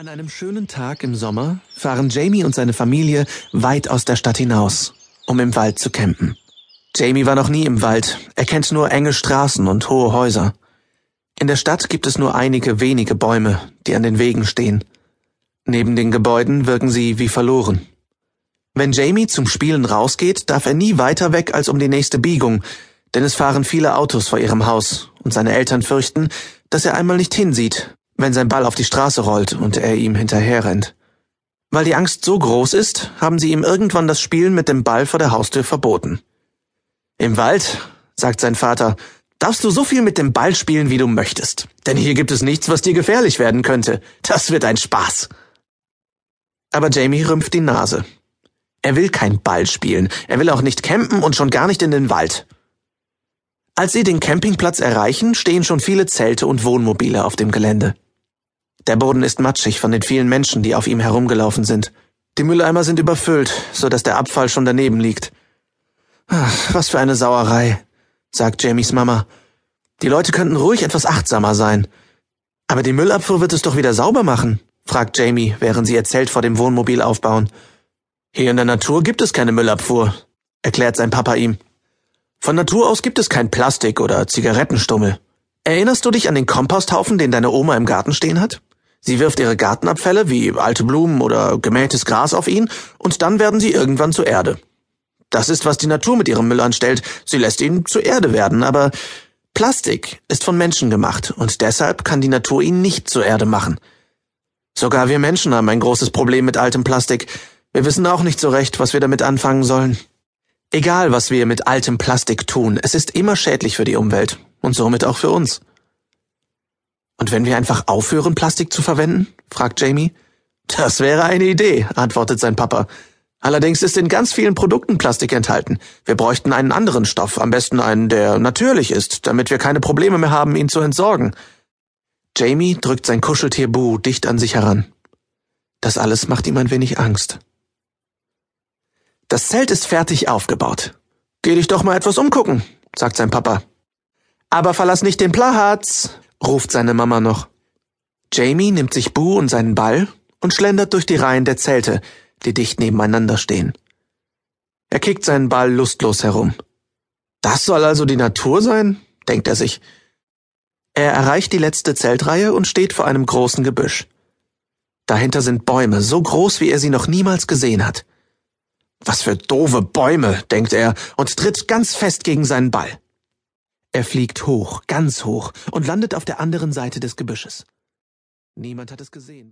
An einem schönen Tag im Sommer fahren Jamie und seine Familie weit aus der Stadt hinaus, um im Wald zu campen. Jamie war noch nie im Wald, er kennt nur enge Straßen und hohe Häuser. In der Stadt gibt es nur einige wenige Bäume, die an den Wegen stehen. Neben den Gebäuden wirken sie wie verloren. Wenn Jamie zum Spielen rausgeht, darf er nie weiter weg als um die nächste Biegung, denn es fahren viele Autos vor ihrem Haus, und seine Eltern fürchten, dass er einmal nicht hinsieht, wenn sein Ball auf die Straße rollt und er ihm hinterherrennt. Weil die Angst so groß ist, haben sie ihm irgendwann das Spielen mit dem Ball vor der Haustür verboten. Im Wald, sagt sein Vater, darfst du so viel mit dem Ball spielen, wie du möchtest. Denn hier gibt es nichts, was dir gefährlich werden könnte. Das wird ein Spaß. Aber Jamie rümpft die Nase. Er will kein Ball spielen, er will auch nicht campen und schon gar nicht in den Wald. Als sie den Campingplatz erreichen, stehen schon viele Zelte und Wohnmobile auf dem Gelände. Der Boden ist matschig von den vielen Menschen, die auf ihm herumgelaufen sind. Die Mülleimer sind überfüllt, so dass der Abfall schon daneben liegt. Ach, was für eine Sauerei, sagt Jamies Mama. Die Leute könnten ruhig etwas achtsamer sein. Aber die Müllabfuhr wird es doch wieder sauber machen, fragt Jamie, während sie ihr Zelt vor dem Wohnmobil aufbauen. Hier in der Natur gibt es keine Müllabfuhr, erklärt sein Papa ihm. Von Natur aus gibt es kein Plastik oder Zigarettenstummel. Erinnerst du dich an den Komposthaufen, den deine Oma im Garten stehen hat? Sie wirft ihre Gartenabfälle wie alte Blumen oder gemähtes Gras auf ihn und dann werden sie irgendwann zur Erde. Das ist, was die Natur mit ihrem Müll anstellt. Sie lässt ihn zur Erde werden, aber Plastik ist von Menschen gemacht und deshalb kann die Natur ihn nicht zur Erde machen. Sogar wir Menschen haben ein großes Problem mit altem Plastik. Wir wissen auch nicht so recht, was wir damit anfangen sollen. Egal, was wir mit altem Plastik tun, es ist immer schädlich für die Umwelt und somit auch für uns. Und wenn wir einfach aufhören, Plastik zu verwenden? fragt Jamie. Das wäre eine Idee, antwortet sein Papa. Allerdings ist in ganz vielen Produkten Plastik enthalten. Wir bräuchten einen anderen Stoff, am besten einen, der natürlich ist, damit wir keine Probleme mehr haben, ihn zu entsorgen. Jamie drückt sein Kuscheltier Boo dicht an sich heran. Das alles macht ihm ein wenig Angst. Das Zelt ist fertig aufgebaut. Geh dich doch mal etwas umgucken, sagt sein Papa. Aber verlass nicht den Platz, ruft seine Mama noch. Jamie nimmt sich Boo und seinen Ball und schlendert durch die Reihen der Zelte, die dicht nebeneinander stehen. Er kickt seinen Ball lustlos herum. Das soll also die Natur sein? denkt er sich. Er erreicht die letzte Zeltreihe und steht vor einem großen Gebüsch. Dahinter sind Bäume, so groß, wie er sie noch niemals gesehen hat. Was für doofe Bäume, denkt er und tritt ganz fest gegen seinen Ball. Er fliegt hoch, ganz hoch und landet auf der anderen Seite des Gebüsches. Niemand hat es gesehen.